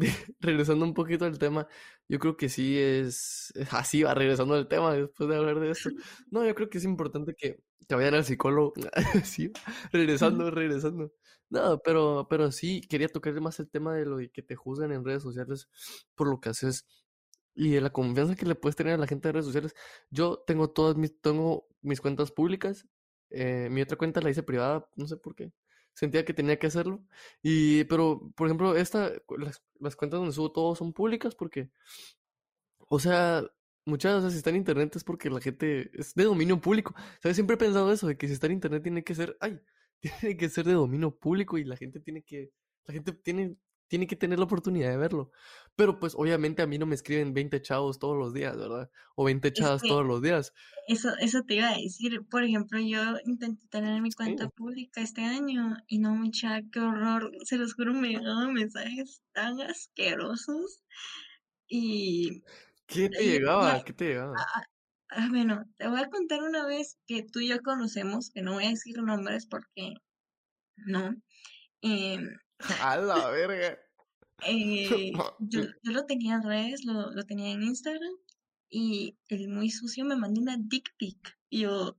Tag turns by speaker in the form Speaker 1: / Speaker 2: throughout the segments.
Speaker 1: regresando un poquito al tema, yo creo que sí es, así va regresando al tema después de hablar de esto. No, yo creo que es importante que, que vayan al psicólogo. sí, regresando, regresando. No, pero, pero sí, quería tocar más el tema de lo de que te juzgan en redes sociales por lo que haces y de la confianza que le puedes tener a la gente de redes sociales. Yo tengo todas mis, tengo mis cuentas públicas. Eh, mi otra cuenta la hice privada, no sé por qué. Sentía que tenía que hacerlo. Y, pero, por ejemplo, esta, las, las cuentas donde subo todo son públicas porque, o sea, muchas veces si está en internet es porque la gente es de dominio público. ¿Sabes? Siempre he pensado eso, de que si está en internet tiene que ser, ay, tiene que ser de dominio público y la gente tiene que, la gente tiene tiene que tener la oportunidad de verlo. Pero pues obviamente a mí no me escriben 20 chavos todos los días, ¿verdad? O 20 chavas todos los días.
Speaker 2: Eso, eso te iba a decir. Por ejemplo, yo intenté tener mi cuenta pública este año y no, mucha, qué horror. Se los juro, me llegaban mensajes tan asquerosos. Y...
Speaker 1: ¿Qué te llegaba? ¿Qué te llegaba?
Speaker 2: Bueno, te voy a contar una vez que tú y yo conocemos, que no voy a decir nombres porque no. Eh,
Speaker 1: a la verga.
Speaker 2: Eh, yo, yo, lo tenía en redes, lo, lo, tenía en Instagram y el muy sucio me mandó una dick pic y yo,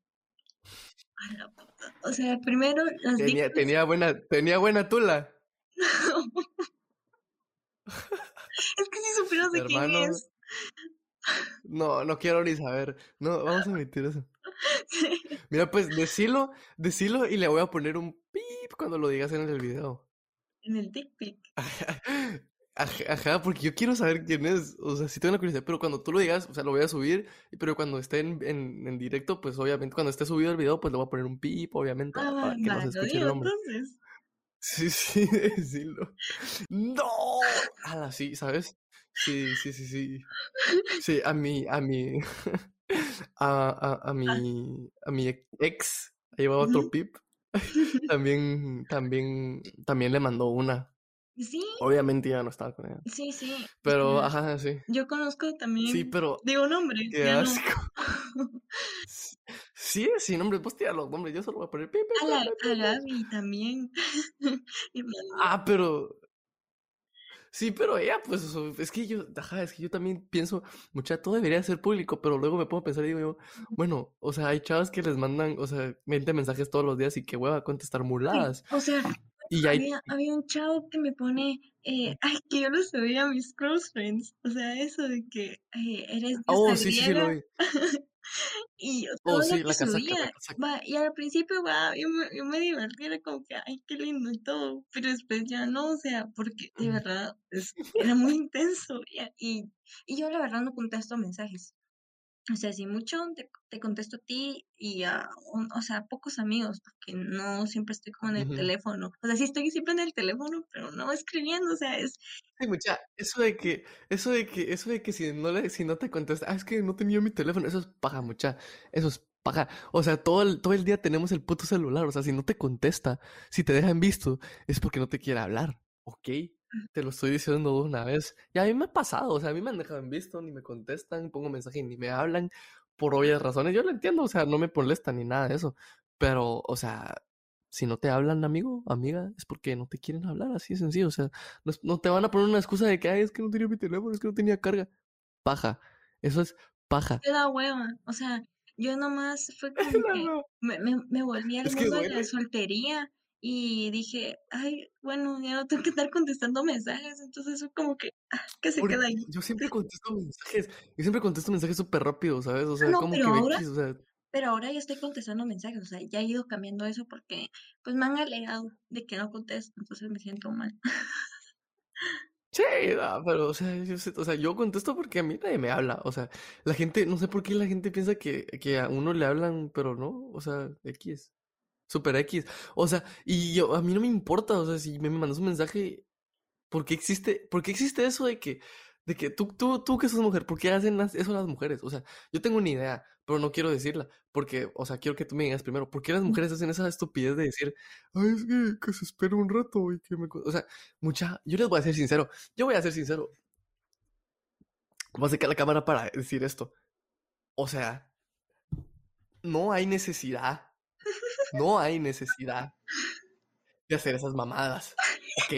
Speaker 2: o sea, primero las
Speaker 1: tenía, tenía buena, tenía buena tula.
Speaker 2: es que si supieras de quién es.
Speaker 1: No, no quiero ni saber. No, vamos a emitir eso. Mira, pues decilo, decilo y le voy a poner un pip cuando lo digas en el video
Speaker 2: en el dick pic.
Speaker 1: Ajá, porque yo quiero saber quién es. O sea, si tengo la curiosidad, pero cuando tú lo digas, o sea, lo voy a subir. Pero cuando esté en, en, directo, pues obviamente, cuando esté subido el video, pues le voy a poner un pip, obviamente,
Speaker 2: ah,
Speaker 1: para que no se escuche el nombre.
Speaker 2: Entonces.
Speaker 1: Sí, sí, decirlo. ¡No! Ala, sí, ¿sabes? Sí, sí, sí, sí. Sí, a mi, a mi, a, a, a mi, a mi ex, llevaba otro pip. también, también, también le mandó una.
Speaker 2: Sí.
Speaker 1: Obviamente ya no estaba con ella.
Speaker 2: Sí, sí.
Speaker 1: Pero, ajá, sí.
Speaker 2: Yo conozco también.
Speaker 1: Sí, pero.
Speaker 2: Digo nombre.
Speaker 1: Qué asco. sí, sí, nombre. Pues tía los nombres. Yo solo voy a poner.
Speaker 2: a, la, a también.
Speaker 1: ah, pero. Sí, pero ella, pues, es que yo, ajá, es que yo también pienso, mucha, todo debería ser público, pero luego me pongo a pensar y digo yo, bueno, o sea, hay chavas que les mandan, o sea, 20 mensajes todos los días y que hueva contestar muladas.
Speaker 2: o sea, y había, había, un chavo que me pone, eh, ay, que yo lo sabía a mis close friends, o sea, eso de que eh, eres
Speaker 1: Oh, sí, sí, lo vi.
Speaker 2: y todo oh, sí, lo que subía, va, y al principio va, yo me, yo me divertí, era como que, ay, qué lindo y todo, pero después ya no, o sea, porque de verdad es, era muy intenso, y, y yo la verdad no contesto mensajes, o sea, si mucho te, te, contesto a ti y a, o sea, pocos amigos, porque no siempre estoy como en el teléfono. O sea, sí estoy siempre en el teléfono, pero no escribiendo, o sea, es...
Speaker 1: Sí, mucha, eso de que, eso de que, eso de que si no le, si no te contestas, ah, es que no tenía mi teléfono, eso es paja, mucha, eso es paja. O sea, todo el, todo el día tenemos el puto celular, o sea, si no te contesta, si te dejan visto, es porque no te quiere hablar, ¿ok? Te lo estoy diciendo de una vez. Y a mí me ha pasado, o sea, a mí me han dejado en visto, ni me contestan, pongo mensaje ni me hablan por obvias razones. Yo lo entiendo, o sea, no me molestan ni nada de eso. Pero, o sea, si no te hablan, amigo, amiga, es porque no te quieren hablar, así de sencillo. O sea, no, te van a poner una excusa de que, Ay, es que no tenía mi teléfono, es que no tenía carga. Paja. Eso es paja.
Speaker 2: Te da hueva. O sea, yo nomás fue como que me, me, me volví al mundo de la soltería y dije, ay, bueno, ya no tengo que estar contestando mensajes, entonces eso como que, ah, que se queda ahí.
Speaker 1: Yo siempre contesto mensajes, yo siempre contesto mensajes súper rápido, ¿sabes? O sea,
Speaker 2: no,
Speaker 1: como
Speaker 2: pero
Speaker 1: que
Speaker 2: ahora, o sea... Pero ahora ya estoy contestando mensajes, o sea, ya he ido cambiando eso porque, pues, me han alegado de que no contesto, entonces me siento mal.
Speaker 1: Sí, no, pero, o sea, yo, o sea, yo contesto porque a mí nadie me habla. O sea, la gente, no sé por qué la gente piensa que, que a uno le hablan, pero no, o sea, X. Super X. O sea, y yo, a mí no me importa, o sea, si me, mandas un mensaje, ¿por qué existe, por qué existe eso de que, de que tú, tú, tú que sos mujer, ¿por qué hacen eso las mujeres? O sea, yo tengo una idea, pero no quiero decirla, porque, o sea, quiero que tú me digas primero, ¿por qué las mujeres hacen esa estupidez de decir, ay, es que, que se espera un rato y que me... O sea, mucha, yo les voy a ser sincero, yo voy a ser sincero. Voy a sacar la cámara para decir esto. O sea, no hay necesidad no hay necesidad de hacer esas mamadas, ¿ok?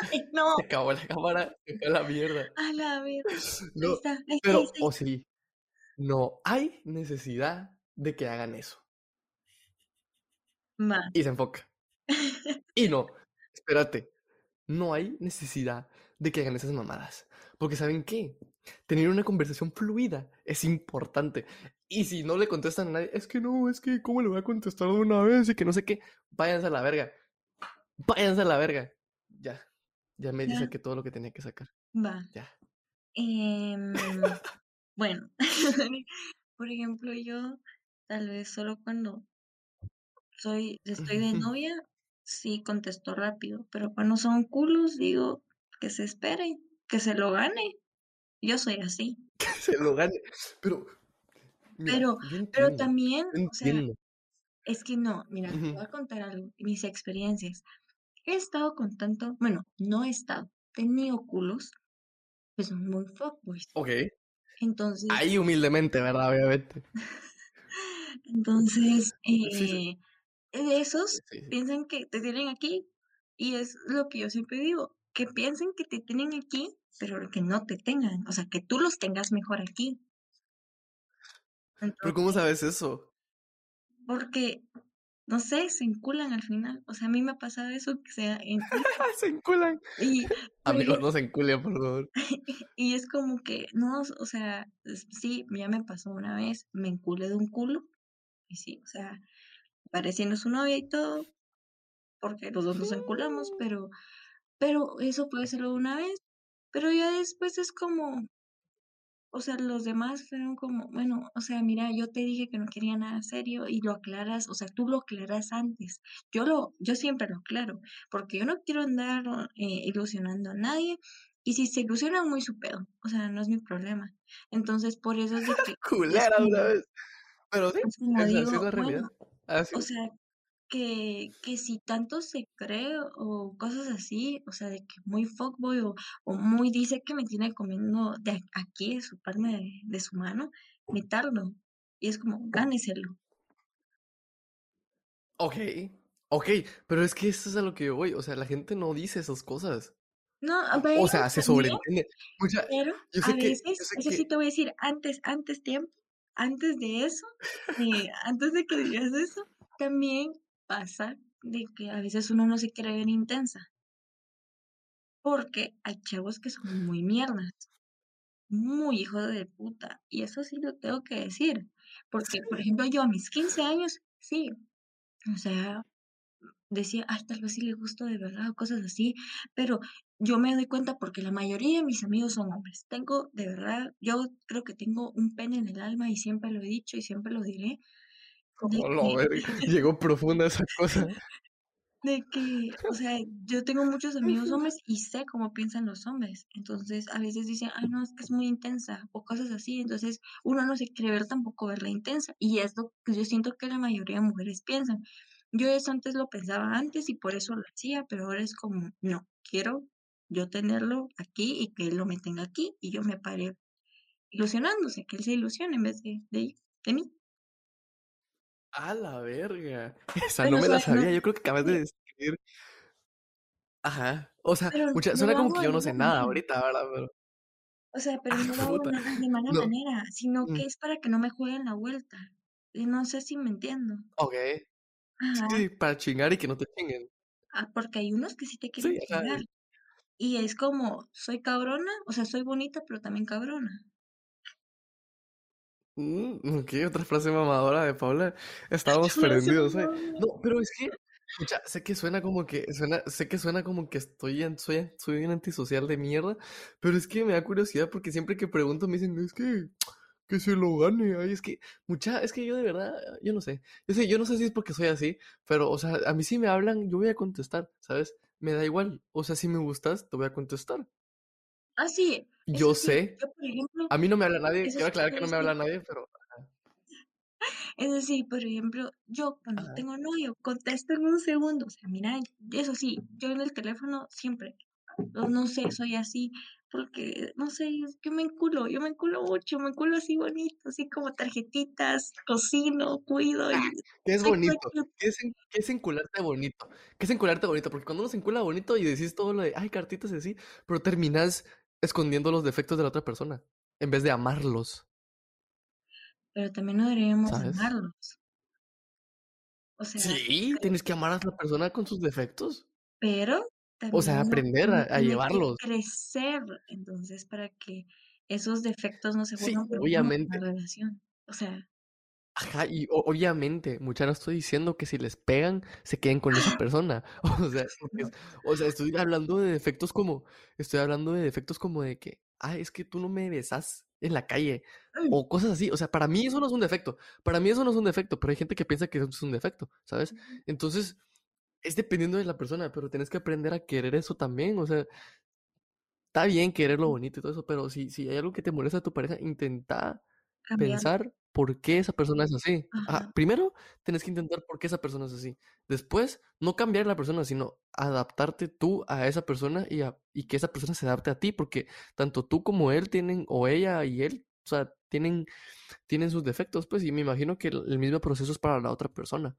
Speaker 2: no.
Speaker 1: Se acabó la cámara, se fue a la mierda.
Speaker 2: A la mierda.
Speaker 1: No,
Speaker 2: ahí está, ahí está,
Speaker 1: pero, o sí, no hay necesidad de que hagan eso.
Speaker 2: Va.
Speaker 1: Y se enfoca. y no, espérate, no hay necesidad de que hagan esas mamadas. Porque ¿saben qué? Tener una conversación fluida es importante. Y si no le contestan a nadie, es que no, es que ¿cómo le voy a contestar de una vez? Y que no sé qué, váyanse a la verga. Váyanse a la verga. Ya, ya me dice que todo lo que tenía que sacar.
Speaker 2: Va.
Speaker 1: Ya.
Speaker 2: Em, bueno, por ejemplo, yo tal vez solo cuando soy, estoy de novia, sí contesto rápido, pero cuando son culos, digo que se espere, que se lo gane. Yo soy así.
Speaker 1: Que se lo gane. Pero, mira,
Speaker 2: Pero, pero también, o sea, es que no, mira, te voy a contar algo, mis experiencias. He estado con tanto, bueno, no he estado, he tenido culos que son muy fuckboys.
Speaker 1: Ok.
Speaker 2: Entonces,
Speaker 1: Ahí humildemente, ¿verdad? Obviamente.
Speaker 2: entonces,
Speaker 1: Sí, sí.
Speaker 2: eh, de esos
Speaker 1: sí.
Speaker 2: piensan que te tienen aquí y es lo que yo siempre digo, que piensen que te tienen aquí, pero que no te tengan, o sea, que tú los tengas mejor aquí.
Speaker 1: Pero ¿cómo sabes eso?
Speaker 2: porque, no sé, se enculan al final. O sea, a mí me ha pasado eso, que se enculan.
Speaker 1: se enculan.
Speaker 2: Y,
Speaker 1: Amigos, no se enculen, por favor.
Speaker 2: y es como que, no, o sea, sí, ya me pasó una vez, me enculé de un culo, y sí, o sea, pareciendo su novia y todo, porque los dos nos enculamos, pero, pero eso puede serlo una vez, pero ya después es como, o sea, los demás fueron como, bueno, o sea, mira, yo te dije que no quería nada serio y lo aclaras, o sea, tú lo aclaras antes. Yo lo, yo siempre lo aclaro, porque yo no quiero andar eh, ilusionando a nadie y si se ilusionan muy su pedo, o sea, no es mi problema. Entonces, por eso es de que es
Speaker 1: Culera una
Speaker 2: como,
Speaker 1: vez. Pero sí,
Speaker 2: es como
Speaker 1: es
Speaker 2: digo,
Speaker 1: la realidad.
Speaker 2: bueno,
Speaker 1: Así
Speaker 2: o
Speaker 1: es.
Speaker 2: sea, que, que si tanto se cree o cosas así, o sea, de que muy fuckboy o, o muy dice que me tiene comiendo de aquí, de su palma de, de su mano, meterlo. Y es como, gáneselo.
Speaker 1: Ok, ok, pero es que eso es a lo que yo voy. O sea, la gente no dice esas cosas.
Speaker 2: No,
Speaker 1: O sea, se sobreentiende.
Speaker 2: Pero
Speaker 1: yo
Speaker 2: a
Speaker 1: sé que, yo
Speaker 2: veces,
Speaker 1: sé
Speaker 2: eso sí
Speaker 1: que,
Speaker 2: te voy a decir, antes, antes tiempo, antes de eso, eh, antes de que digas eso, también pasa de que a veces uno no se quiere ver intensa. Porque hay chavos que son muy mierdas, muy hijos de puta. Y eso sí lo tengo que decir. Porque, por ejemplo, yo a mis 15 años, sí, o sea, decía, ay, tal vez sí le gusto de verdad o cosas así. Pero yo me doy cuenta porque la mayoría de mis amigos son hombres. Tengo, de verdad, yo creo que tengo un pene en el alma y siempre lo he dicho y siempre lo diré.
Speaker 1: Ver, llegó profunda esa cosa.
Speaker 2: de que, o sea, yo tengo muchos amigos hombres y sé cómo piensan los hombres. Entonces, a veces dicen, ay, no, es que es muy intensa o cosas así. Entonces, uno no se quiere ver tampoco verla intensa. Y es lo que yo siento que la mayoría de mujeres piensan. Yo eso antes lo pensaba antes y por eso lo hacía, pero ahora es como, no, quiero yo tenerlo aquí y que él lo me tenga aquí y yo me pare ilusionándose, que él se ilusione en vez de, de, de mí.
Speaker 1: A la verga. Esa
Speaker 2: Pero
Speaker 1: no me la sabía. Yo creo que acabas de describir. Ajá. O sea, mucha- suena como
Speaker 2: hago
Speaker 1: que yo no sé nada ahorita, ¿verdad? Pero,
Speaker 2: O sea, pero
Speaker 1: ah,
Speaker 2: no lo hago
Speaker 1: puta.
Speaker 2: de, de mala
Speaker 1: No.
Speaker 2: manera, sino
Speaker 1: Mm,
Speaker 2: que es para que no me jueguen la vuelta. Y no sé si me entiendo.
Speaker 1: Ok.
Speaker 2: Ajá,
Speaker 1: Sí, para chingar y que no te chinguen.
Speaker 2: ah, porque hay unos que sí te quieren
Speaker 1: Sí,
Speaker 2: chingar. Y es como, soy cabrona, o sea, soy bonita, pero también cabrona.
Speaker 1: Mm, ok, otra frase mamadora de Paula. Estábamos
Speaker 2: Frase
Speaker 1: prendidos, ¿eh? No, pero es que, escucha, sé que suena como que, suena, sé que suena como que estoy en, soy, soy un antisocial de mierda, pero es que me da curiosidad porque siempre que pregunto me dicen, es que, que se lo gane, ay, es que, mucha, es que yo de verdad, yo no sé, yo sé, yo no sé si es porque soy así, pero, o sea, a mí si me hablan, yo voy a contestar, ¿sabes? Me da igual, o sea, si me gustas, te voy a contestar.
Speaker 2: Ah, sí,
Speaker 1: Yo sé,
Speaker 2: yo por ejemplo,
Speaker 1: a mí no me habla nadie, quiero aclarar que no me habla nadie, pero,
Speaker 2: es decir, por ejemplo, yo cuando
Speaker 1: ajá.
Speaker 2: tengo novio, contesto en un segundo, o sea, mira, eso sí, yo en el teléfono siempre, no sé, soy así, porque, no sé, yo me enculo, yo me enculo mucho, me enculo así bonito, así como tarjetitas, cocino, cuido y
Speaker 1: Ah, ¿qué es bonito? ¿Qué es qué es encularte bonito? ¿Qué es encularte bonito? Porque cuando uno se encula bonito y decís todo lo de, ay, cartitas y así, pero terminas escondiendo los defectos de la otra persona, en vez de amarlos.
Speaker 2: Pero también no deberíamos
Speaker 1: ¿Sabes?
Speaker 2: amarlos. O sea,
Speaker 1: Sí,
Speaker 2: creo
Speaker 1: tienes que amar a la persona con sus defectos.
Speaker 2: Pero
Speaker 1: O
Speaker 2: también
Speaker 1: sea,
Speaker 2: uno
Speaker 1: aprender a a llevarlos.
Speaker 2: crecer, entonces, para que esos defectos no se
Speaker 1: Sí,
Speaker 2: vuelvan problemas en la relación, o sea
Speaker 1: Ajá, y obviamente, mucha no estoy diciendo que si les pegan, se queden con esa persona. O sea, es o sea, estoy hablando de defectos como estoy hablando de defectos como de que: "Ay, es que tú no me besas en la calle", o cosas así. O sea, para mí eso no es un defecto. Para mí eso no es un defecto, pero hay gente que piensa que eso es un defecto, ¿sabes? Entonces, es dependiendo de la persona, pero tienes que aprender a querer eso también, o sea está bien querer lo bonito y todo eso, pero si si hay algo que te molesta de tu pareja, intenta
Speaker 2: Cambiar.
Speaker 1: pensar por qué esa persona es así.
Speaker 2: Ajá,
Speaker 1: primero tienes que intentar por qué esa persona es así. Después, no cambiar a la persona, sino adaptarte tú a esa persona y a y que esa persona se adapte a ti, porque tanto tú como él tienen o ella y él, o sea, tienen tienen sus defectos, pues, y me imagino que el el mismo proceso es para la otra persona.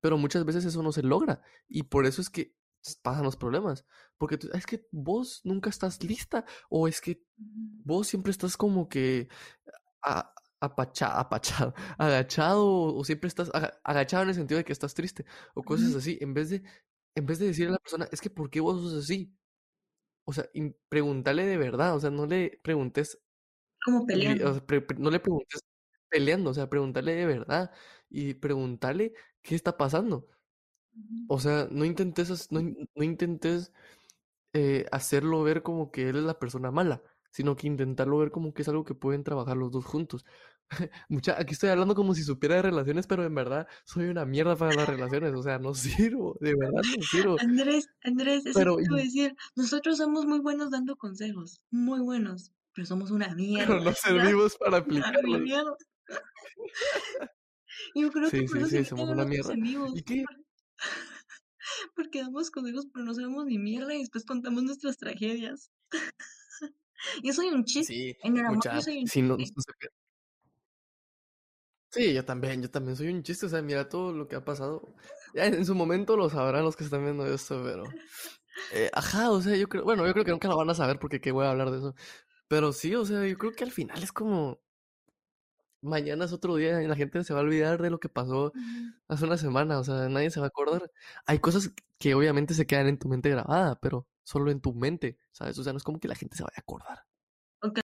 Speaker 1: Pero muchas veces eso no se logra, y por eso es que pasan los problemas, porque tú: "Es que vos nunca estás lista", o "Es que vos siempre estás como que a apacha apachado, agachado, o siempre estás aga agachado en el sentido de que estás triste", o cosas así, en vez de en vez de decirle a la persona: "Es que, ¿por qué vos sos así?". O sea, y preguntarle de verdad, o sea, no le preguntes
Speaker 2: Como
Speaker 1: o
Speaker 2: peleando.
Speaker 1: sea, pre pre no le preguntes peleando, o sea, preguntarle de verdad y preguntarle qué está pasando. O sea, no intentes no in no intentes, eh, hacerlo ver como que él es la persona mala, sino que intentarlo ver como que es algo que pueden trabajar los 2 juntos. Mucha aquí estoy hablando como si supiera de relaciones, pero en verdad soy una mierda para las relaciones, o sea, no sirvo, de verdad no sirvo.
Speaker 2: Andrés, Andrés, eso
Speaker 1: Pero
Speaker 2: te a decir, nosotros somos muy buenos dando consejos, muy buenos, pero somos una mierda,
Speaker 1: Pero no servimos para aplicarlos.
Speaker 2: Yo creo que por
Speaker 1: sí, sí, somos una mierda. ¿Y qué?
Speaker 2: por porque damos consejos, pero no sabemos ni mierda, y después contamos nuestras tragedias. Yo soy un chiste,
Speaker 1: Sí,
Speaker 2: en el amor yo soy un
Speaker 1: si no
Speaker 2: chiste.
Speaker 1: Sí, yo también, yo también soy un chiste, o sea, mira todo lo que ha pasado. Ya en su momento lo sabrán los que están viendo esto, pero, eh, ajá, o sea, yo creo, bueno, yo creo que nunca lo van a saber porque qué voy a hablar de eso. Pero sí, o sea, yo creo que al final es como mañana es otro día y la gente se va a olvidar de lo que pasó hace una semana, o sea, nadie se va a acordar. Hay cosas que obviamente se quedan en tu mente grabada, pero solo en tu mente, ¿sabes? O sea, no es como que la gente se vaya a acordar.